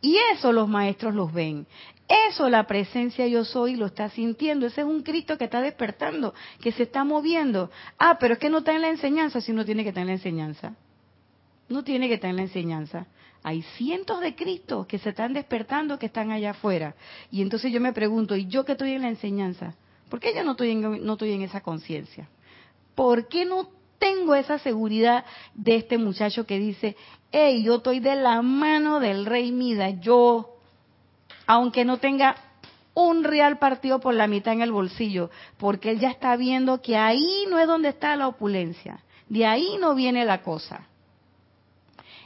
Y eso los maestros los ven. Eso la presencia yo soy lo está sintiendo. Ese es un Cristo que está despertando, que se está moviendo. Ah, pero es que no está en la enseñanza, si no tiene que estar en la enseñanza. No tiene que estar en la enseñanza. Hay cientos de Cristos que se están despertando, que están allá afuera. Y entonces yo me pregunto, ¿y yo que estoy en la enseñanza? ¿Por qué yo no estoy en, no estoy en esa conciencia? ¿Por qué no tengo esa seguridad de este muchacho que dice, hey, yo estoy de la mano del rey Mida, yo aunque no tenga un real partido por la mitad en el bolsillo, porque él ya está viendo que ahí no es donde está la opulencia, de ahí no viene la cosa.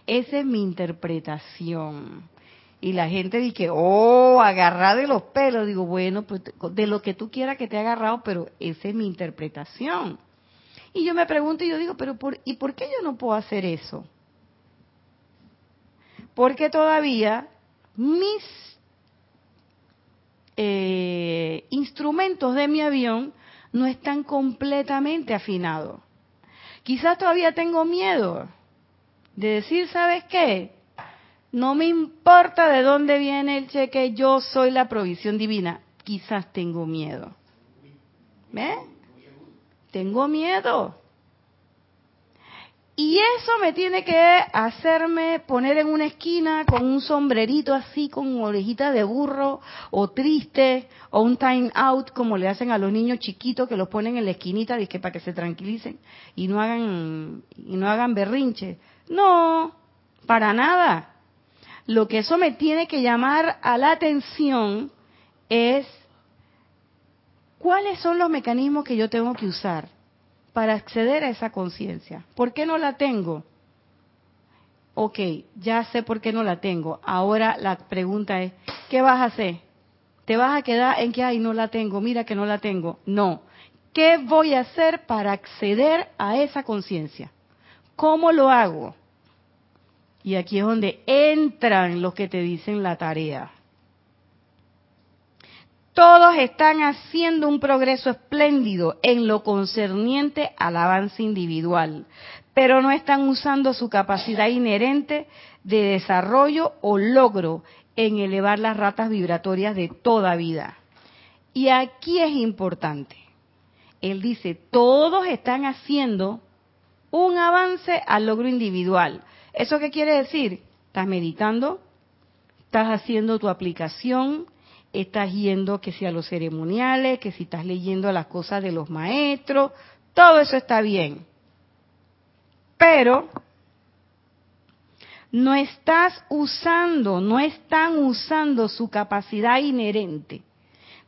Esa es mi interpretación. Y la gente dice, oh, agarrar de los pelos. Digo, bueno, pues de lo que tú quieras que te haya agarrado, pero esa es mi interpretación. Y yo me pregunto y yo digo, pero por, ¿y por qué yo no puedo hacer eso? Porque todavía mis eh, instrumentos de mi avión no están completamente afinados. Quizás todavía tengo miedo de decir, ¿sabes qué? No me importa de dónde viene el cheque, yo soy la provisión divina. Quizás tengo miedo. Tengo miedo. Y eso me tiene que hacerme poner en una esquina con un sombrerito así, con orejita de burro, o triste, o un time out, como le hacen a los niños chiquitos que los ponen en la esquinita que para que se tranquilicen y no hagan, y no hagan berrinche. No, para nada. Lo que eso me tiene que llamar a la atención es cuáles son los mecanismos que yo tengo que usar para acceder a esa conciencia. ¿Por qué no la tengo? Ok, ya sé por qué no la tengo. Ahora la pregunta es, ¿qué vas a hacer? ¿Te vas a quedar en que, ay, no la tengo, mira que no la tengo? No. ¿Qué voy a hacer para acceder a esa conciencia? ¿Cómo lo hago? Y aquí es donde entran los que te dicen la tarea. Todos están haciendo un progreso espléndido en lo concerniente al avance individual, pero no están usando su capacidad inherente de desarrollo o logro en elevar las ratas vibratorias de toda vida. Y aquí es importante. Él dice, todos están haciendo un avance al logro individual. ¿Eso qué quiere decir? Estás meditando, estás haciendo tu aplicación, estás yendo que sea los ceremoniales, que si estás leyendo las cosas de los maestros, todo eso está bien. Pero no estás usando, no están usando su capacidad inherente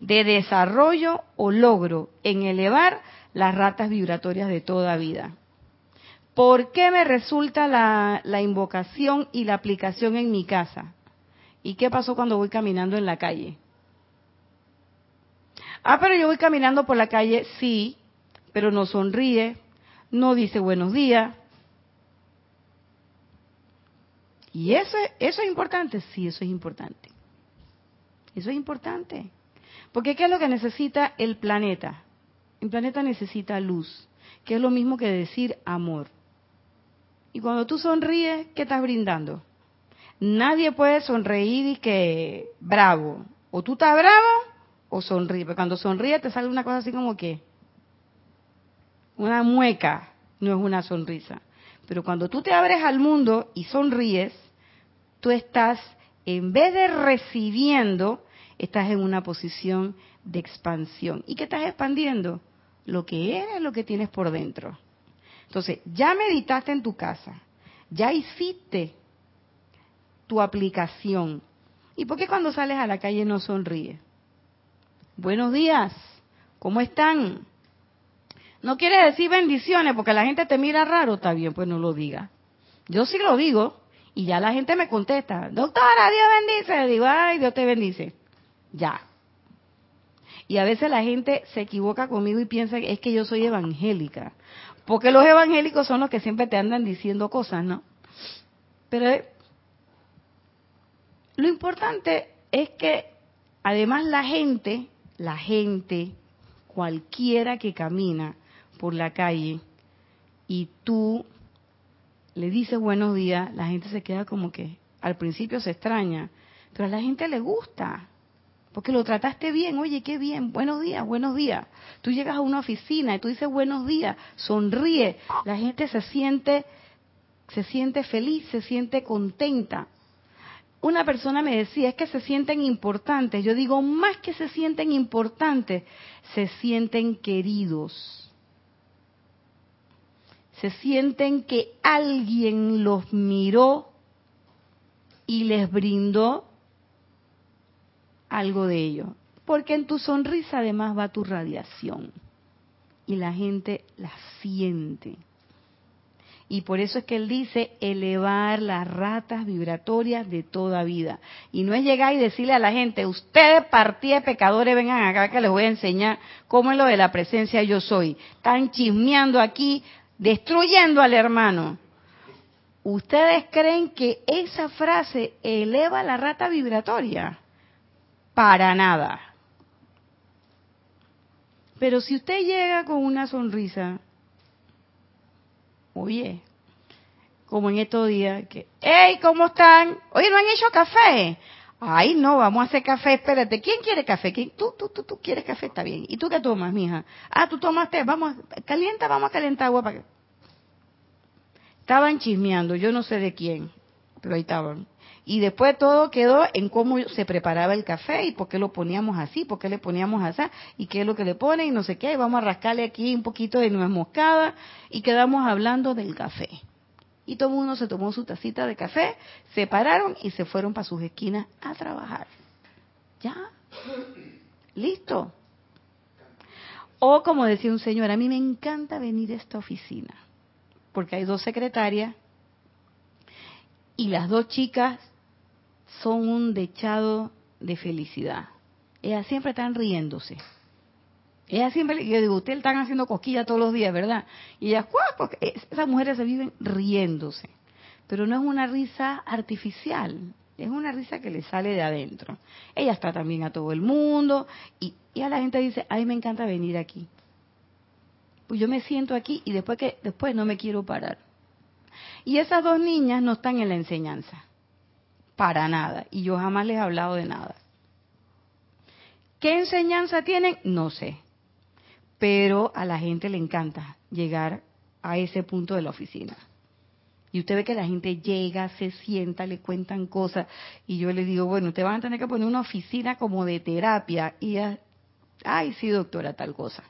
de desarrollo o logro en elevar las ratas vibratorias de toda vida. ¿Por qué me resulta la, la invocación y la aplicación en mi casa? ¿Y qué pasó cuando voy caminando en la calle? Ah, pero yo voy caminando por la calle, sí, pero no sonríe, no dice buenos días. ¿Y eso, eso es importante? Sí, eso es importante. Eso es importante. Porque ¿qué es lo que necesita el planeta? El planeta necesita luz, que es lo mismo que decir amor. Y cuando tú sonríes, ¿qué estás brindando? Nadie puede sonreír y que bravo. O tú estás bravo o sonríe. Pero cuando sonríe te sale una cosa así como que una mueca, no es una sonrisa. Pero cuando tú te abres al mundo y sonríes, tú estás, en vez de recibiendo, estás en una posición de expansión. ¿Y qué estás expandiendo? Lo que eres, lo que tienes por dentro. Entonces, ya meditaste en tu casa, ya hiciste tu aplicación. ¿Y por qué cuando sales a la calle no sonríes? Buenos días, ¿cómo están? No quiere decir bendiciones porque la gente te mira raro, está bien, pues no lo diga. Yo sí lo digo y ya la gente me contesta, doctora, Dios bendice. digo, ay, Dios te bendice. Ya. Y a veces la gente se equivoca conmigo y piensa que es que yo soy evangélica. Porque los evangélicos son los que siempre te andan diciendo cosas, ¿no? Pero eh, lo importante es que además la gente la gente, cualquiera que camina por la calle y tú le dices buenos días, la gente se queda como que al principio se extraña, pero a la gente le gusta, porque lo trataste bien, oye, qué bien, buenos días, buenos días. Tú llegas a una oficina y tú dices buenos días, sonríe, la gente se siente se siente feliz, se siente contenta una persona me decía, es que se sienten importantes. Yo digo, más que se sienten importantes, se sienten queridos. Se sienten que alguien los miró y les brindó algo de ello. Porque en tu sonrisa además va tu radiación. Y la gente la siente. Y por eso es que él dice elevar las ratas vibratorias de toda vida. Y no es llegar y decirle a la gente, ustedes partida de pecadores, vengan acá que les voy a enseñar cómo es lo de la presencia yo soy. Están chismeando aquí, destruyendo al hermano. ¿Ustedes creen que esa frase eleva la rata vibratoria? Para nada. Pero si usted llega con una sonrisa, oye, como en estos días, que, hey, ¿cómo están? Oye, ¿no han hecho café? Ay, no, vamos a hacer café, espérate. ¿Quién quiere café? ¿Quién? Tú, tú, tú, tú quieres café, está bien. ¿Y tú qué tomas, mija? Ah, tú tomas té, vamos, calienta, vamos a calentar agua para que... Estaban chismeando, yo no sé de quién, pero ahí estaban. Y después todo quedó en cómo se preparaba el café y por qué lo poníamos así, por qué le poníamos así, y qué es lo que le ponen y no sé qué. Y vamos a rascarle aquí un poquito de nuez moscada y quedamos hablando del café y todo el mundo se tomó su tacita de café, se pararon y se fueron para sus esquinas a trabajar. ¿Ya? ¿Listo? O como decía un señor, a mí me encanta venir a esta oficina, porque hay dos secretarias y las dos chicas son un dechado de felicidad. Ellas siempre están riéndose. Ella siempre, yo digo, ustedes están haciendo cosquillas todos los días, ¿verdad? Y ella, ¿cuál? Porque esas mujeres se viven riéndose. Pero no es una risa artificial, es una risa que le sale de adentro. Ella está también a todo el mundo y, y a la gente dice, a mí me encanta venir aquí. Pues yo me siento aquí y después que después no me quiero parar. Y esas dos niñas no están en la enseñanza, para nada. Y yo jamás les he hablado de nada. ¿Qué enseñanza tienen? No sé pero a la gente le encanta llegar a ese punto de la oficina. Y usted ve que la gente llega, se sienta, le cuentan cosas, y yo le digo, bueno, te van a tener que poner una oficina como de terapia, y ya, ay, sí, doctora, tal cosa.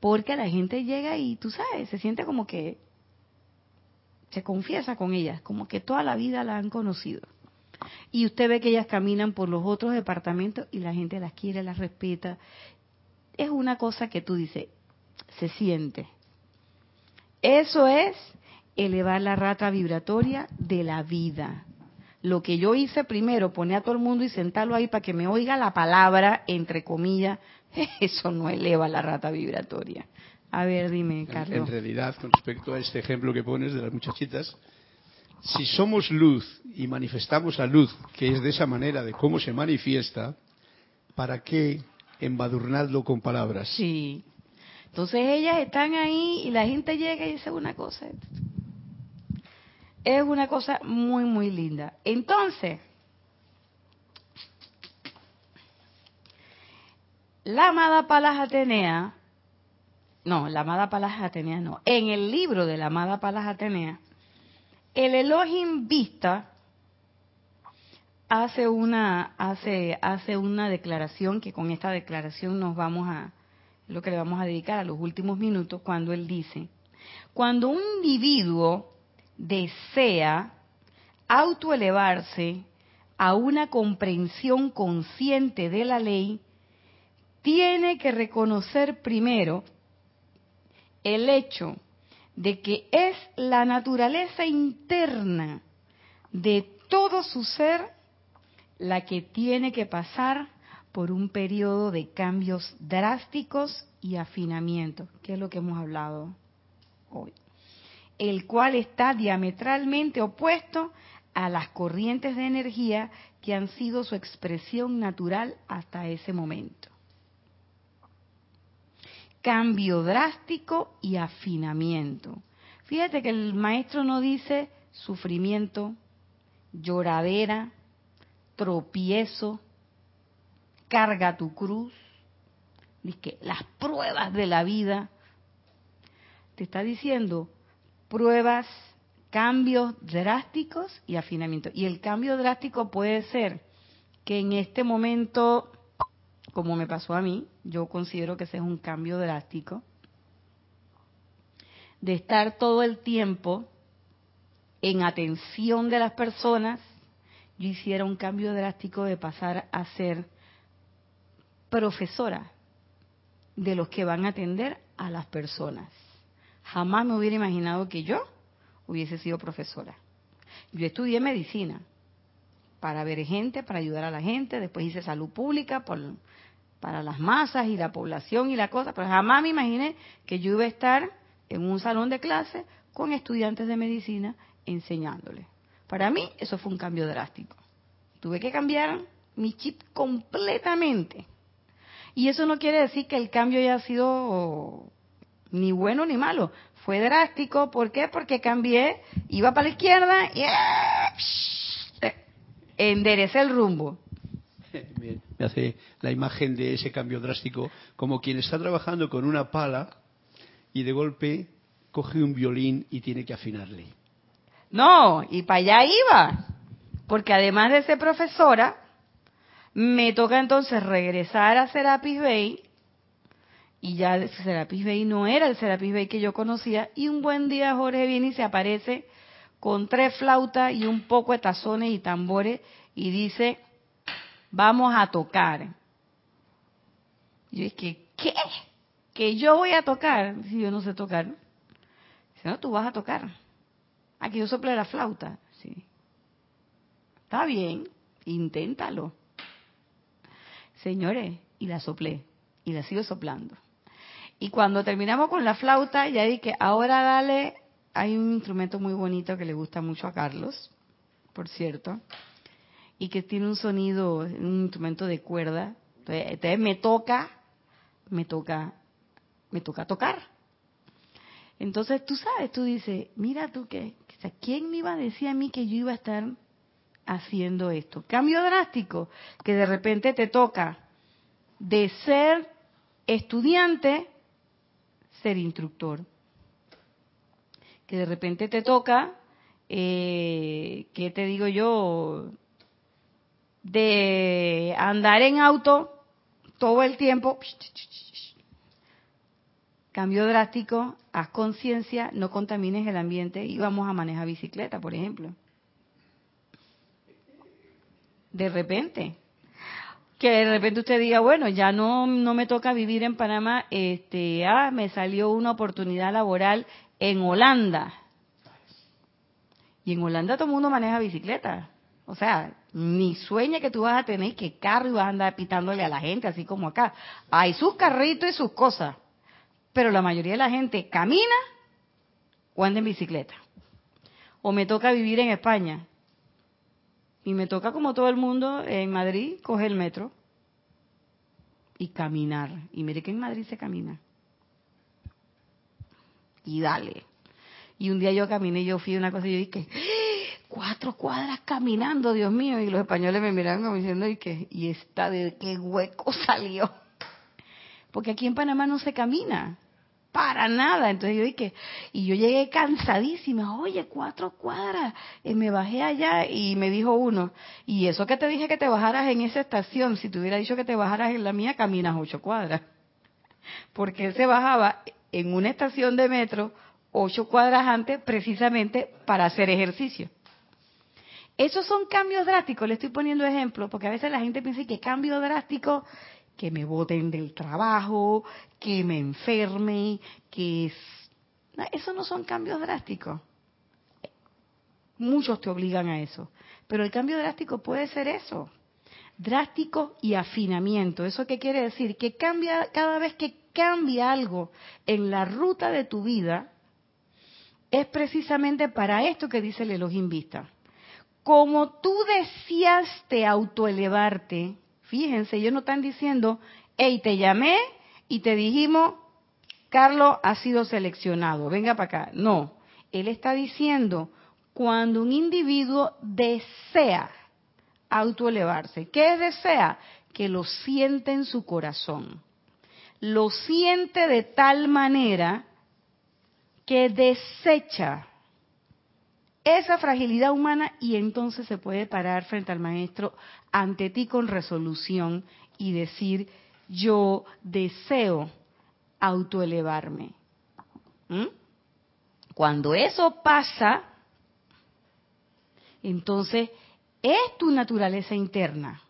Porque la gente llega y, tú sabes, se siente como que se confiesa con ellas, como que toda la vida la han conocido. Y usted ve que ellas caminan por los otros departamentos y la gente las quiere, las respeta es una cosa que tú dices, se siente. Eso es elevar la rata vibratoria de la vida. Lo que yo hice primero, poner a todo el mundo y sentarlo ahí para que me oiga la palabra, entre comillas, (laughs) eso no eleva la rata vibratoria. A ver, dime, Carlos. En, realidad, con respecto a este ejemplo que pones de las muchachitas, si somos luz y manifestamos la luz, que es de esa manera de cómo se manifiesta, ¿para qué embadurnarlo con palabras. Sí. Entonces ellas están ahí y la gente llega y dice una cosa. Es una cosa muy, muy linda. Entonces, la amada Palas Atenea, no, la amada Palas Atenea no, en el libro de la amada Palas Atenea, el Elohim Vista hace una hace hace una declaración que con esta declaración nos vamos a lo que le vamos a dedicar a los últimos minutos cuando él dice cuando un individuo desea autoelevarse a una comprensión consciente de la ley tiene que reconocer primero el hecho de que es la naturaleza interna de todo su ser la que tiene que pasar por un periodo de cambios drásticos y afinamiento, que es lo que hemos hablado hoy, el cual está diametralmente opuesto a las corrientes de energía que han sido su expresión natural hasta ese momento. Cambio drástico y afinamiento. Fíjate que el maestro no dice sufrimiento, lloradera, tropiezo, carga tu cruz, dice las pruebas de la vida, te está diciendo pruebas, cambios drásticos y afinamiento. Y el cambio drástico puede ser que en este momento, como me pasó a mí, yo considero que ese es un cambio drástico, de estar todo el tiempo en atención de las personas yo hiciera un cambio drástico de pasar a ser profesora de los que van a atender a las personas. Jamás me hubiera imaginado que yo hubiese sido profesora. Yo estudié medicina para ver gente, para ayudar a la gente, después hice salud pública para las masas y la población y la cosa, pero jamás me imaginé que yo iba a estar en un salón de clase con estudiantes de medicina enseñándoles. Para mí eso fue un cambio drástico. Tuve que cambiar mi chip completamente. Y eso no quiere decir que el cambio haya sido ni bueno ni malo. Fue drástico. ¿Por qué? Porque cambié, iba para la izquierda y enderecé el rumbo. (laughs) Me hace la imagen de ese cambio drástico como quien está trabajando con una pala y de golpe coge un violín y tiene que afinarle. No, y para allá iba. Porque además de ser profesora, me toca entonces regresar a Serapis Bay y ya Serapis Bay no era el Serapis Bay que yo conocía y un buen día Jorge viene y se aparece con tres flautas y un poco de tazones y tambores y dice, vamos a tocar. Yo dije, ¿qué? ¿Que yo voy a tocar? Si yo no sé tocar. Dice, no, tú vas a tocar. Aquí yo sople la flauta. Sí. Está bien, inténtalo. Señores, y la soplé, y la sigo soplando. Y cuando terminamos con la flauta, ya dije, ahora dale, hay un instrumento muy bonito que le gusta mucho a Carlos, por cierto, y que tiene un sonido, un instrumento de cuerda. Entonces, me toca, me toca, me toca tocar. Entonces tú sabes, tú dices, mira tú que, ¿quién me iba a decir a mí que yo iba a estar haciendo esto? Cambio drástico, que de repente te toca de ser estudiante, ser instructor. Que de repente te toca, eh, ¿qué te digo yo? De andar en auto todo el tiempo. Cambio drástico, haz conciencia, no contamines el ambiente y vamos a manejar bicicleta, por ejemplo. De repente, que de repente usted diga, bueno, ya no, no me toca vivir en Panamá, este, ah, me salió una oportunidad laboral en Holanda. Y en Holanda todo el mundo maneja bicicleta. O sea, ni sueña que tú vas a tener que carro y vas a andar pitándole a la gente, así como acá. Hay sus carritos y sus cosas. Pero la mayoría de la gente camina o anda en bicicleta. O me toca vivir en España. Y me toca, como todo el mundo, en Madrid, coger el metro y caminar. Y mire que en Madrid se camina. Y dale. Y un día yo caminé, yo fui a una cosa y yo dije. Cuatro cuadras caminando, Dios mío. Y los españoles me miraron como diciendo, ¿y qué? ¿Y esta de qué hueco (laughs) salió? Porque aquí en Panamá no se camina para nada. Entonces yo dije, y yo llegué cansadísima, oye, cuatro cuadras, y me bajé allá y me dijo uno, y eso que te dije que te bajaras en esa estación, si te hubiera dicho que te bajaras en la mía, caminas ocho cuadras. (laughs) Porque él se bajaba en una estación de metro ocho cuadras antes precisamente para hacer ejercicio. Esos son cambios drásticos, le estoy poniendo ejemplos, porque a veces la gente piensa que cambio drástico que me boten del trabajo, que me enferme, que... eso no son cambios drásticos. Muchos te obligan a eso. Pero el cambio drástico puede ser eso. Drástico y afinamiento. ¿Eso qué quiere decir? Que cambia, cada vez que cambia algo en la ruta de tu vida, es precisamente para esto que dice el Elohim Vista. Como tú deseaste autoelevarte, Fíjense, ellos no están diciendo, hey, te llamé y te dijimos, Carlos ha sido seleccionado, venga para acá. No, él está diciendo, cuando un individuo desea autoelevarse, ¿qué desea? Que lo siente en su corazón. Lo siente de tal manera que desecha esa fragilidad humana y entonces se puede parar frente al maestro ante ti con resolución y decir, yo deseo autoelevarme. ¿Mm? Cuando eso pasa, entonces es tu naturaleza interna.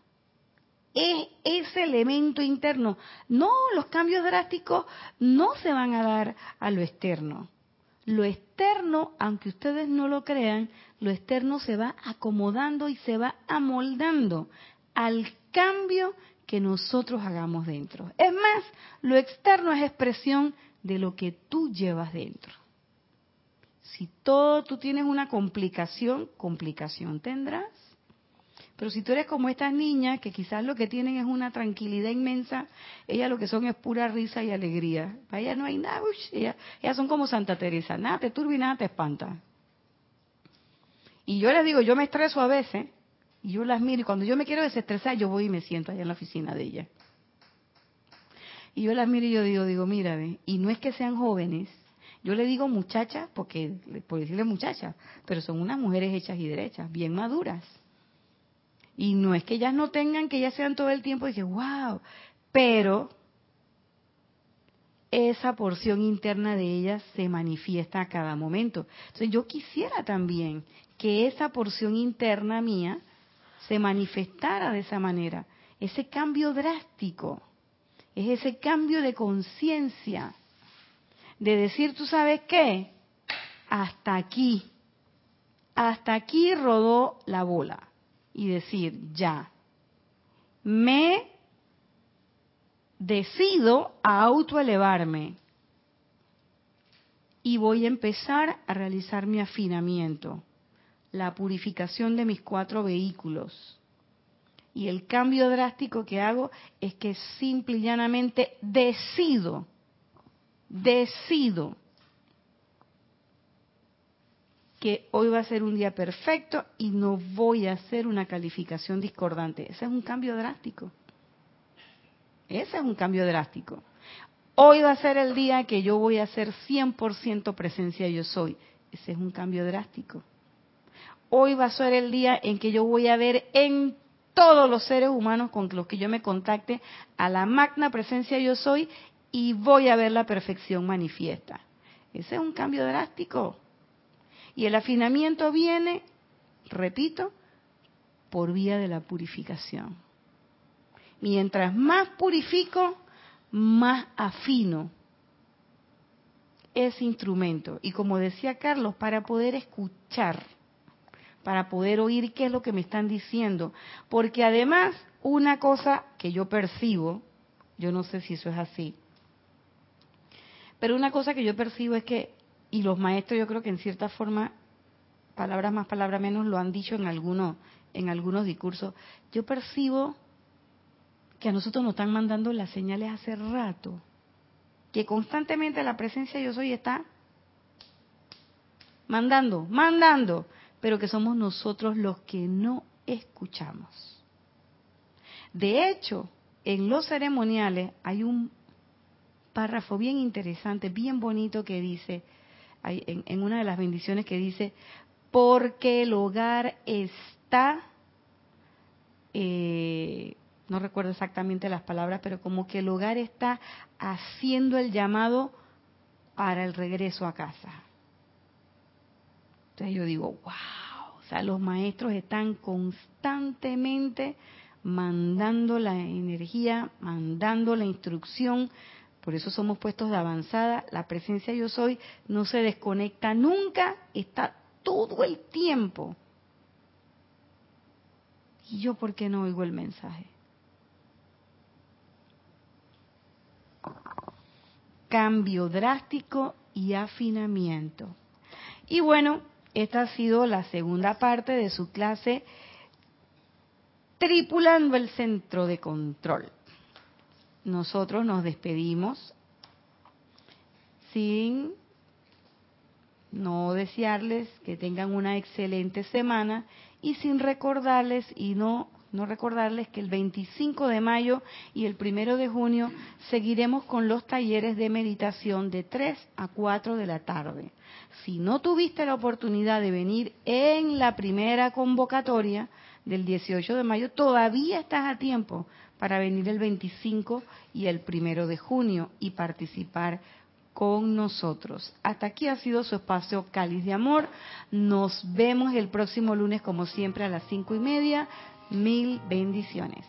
Es ese elemento interno. No, los cambios drásticos no se van a dar a lo externo lo externo, aunque ustedes no lo crean, lo externo se va acomodando y se va amoldando al cambio que nosotros hagamos dentro. Es más, lo externo es expresión de lo que tú llevas dentro. Si todo tú tienes una complicación, complicación tendrás. Pero si tú eres como estas niñas, que quizás lo que tienen es una tranquilidad inmensa, ellas lo que son es pura risa y alegría. Para ellas no hay nada, ellas, ellas, son como Santa Teresa, nada te turba y nada te espanta. Y yo les digo, yo me estreso a veces, y yo las miro, y cuando yo me quiero desestresar, yo voy y me siento allá en la oficina de ellas. Y yo las miro y yo digo, digo, mira, y no es que sean jóvenes, yo le digo muchachas, porque, por decirle muchachas, pero son unas mujeres hechas y derechas, bien maduras. Y no es que ellas no tengan, que ellas sean todo el tiempo y que, wow, pero esa porción interna de ellas se manifiesta a cada momento. Entonces yo quisiera también que esa porción interna mía se manifestara de esa manera. Ese cambio drástico, es ese cambio de conciencia, de decir, tú sabes qué, hasta aquí, hasta aquí rodó la bola y decir, ya, me decido a autoelevarme y voy a empezar a realizar mi afinamiento, la purificación de mis cuatro vehículos. Y el cambio drástico que hago es que simple y llanamente decido, decido que hoy va a ser un día perfecto y no voy a hacer una calificación discordante. Ese es un cambio drástico. Ese es un cambio drástico. Hoy va a ser el día que yo voy a hacer 100% presencia yo soy. Ese es un cambio drástico. Hoy va a ser el día en que yo voy a ver en todos los seres humanos con los que yo me contacte a la magna presencia yo soy y voy a ver la perfección manifiesta. Ese es un cambio drástico. Y el afinamiento viene, repito, por vía de la purificación. Mientras más purifico, más afino ese instrumento. Y como decía Carlos, para poder escuchar, para poder oír qué es lo que me están diciendo. Porque además, una cosa que yo percibo, yo no sé si eso es así, pero una cosa que yo percibo es que y los maestros yo creo que en cierta forma, palabras más, palabras menos, lo han dicho en algunos, en algunos discursos, yo percibo que a nosotros nos están mandando las señales hace rato, que constantemente la presencia yo soy está mandando, mandando, pero que somos nosotros los que no escuchamos. De hecho, en los ceremoniales hay un párrafo bien interesante, bien bonito que dice, en, una de las bendiciones que dice, porque el hogar está, eh, no recuerdo exactamente las palabras, pero como que el hogar está haciendo el llamado para el regreso a casa. Entonces yo digo, wow, o sea, los maestros están constantemente mandando la energía, mandando la instrucción por eso somos puestos de avanzada. La presencia yo soy no se desconecta nunca, está todo el tiempo. ¿Y yo por qué no oigo el mensaje? Cambio drástico y afinamiento. Y bueno, esta ha sido la segunda parte de su clase Tripulando el centro de control nosotros nos despedimos sin no desearles que tengan una excelente semana y sin recordarles y no no recordarles que el 25 de mayo y el 1 de junio seguiremos con los talleres de meditación de 3 a 4 de la tarde. Si no tuviste la oportunidad de venir en la primera convocatoria del 18 de mayo, todavía estás a tiempo para venir el 25 y el 1 de junio y participar con nosotros. Hasta aquí ha sido su espacio Cáliz de Amor. Nos vemos el próximo lunes, como siempre, a las cinco y media. Mil bendiciones.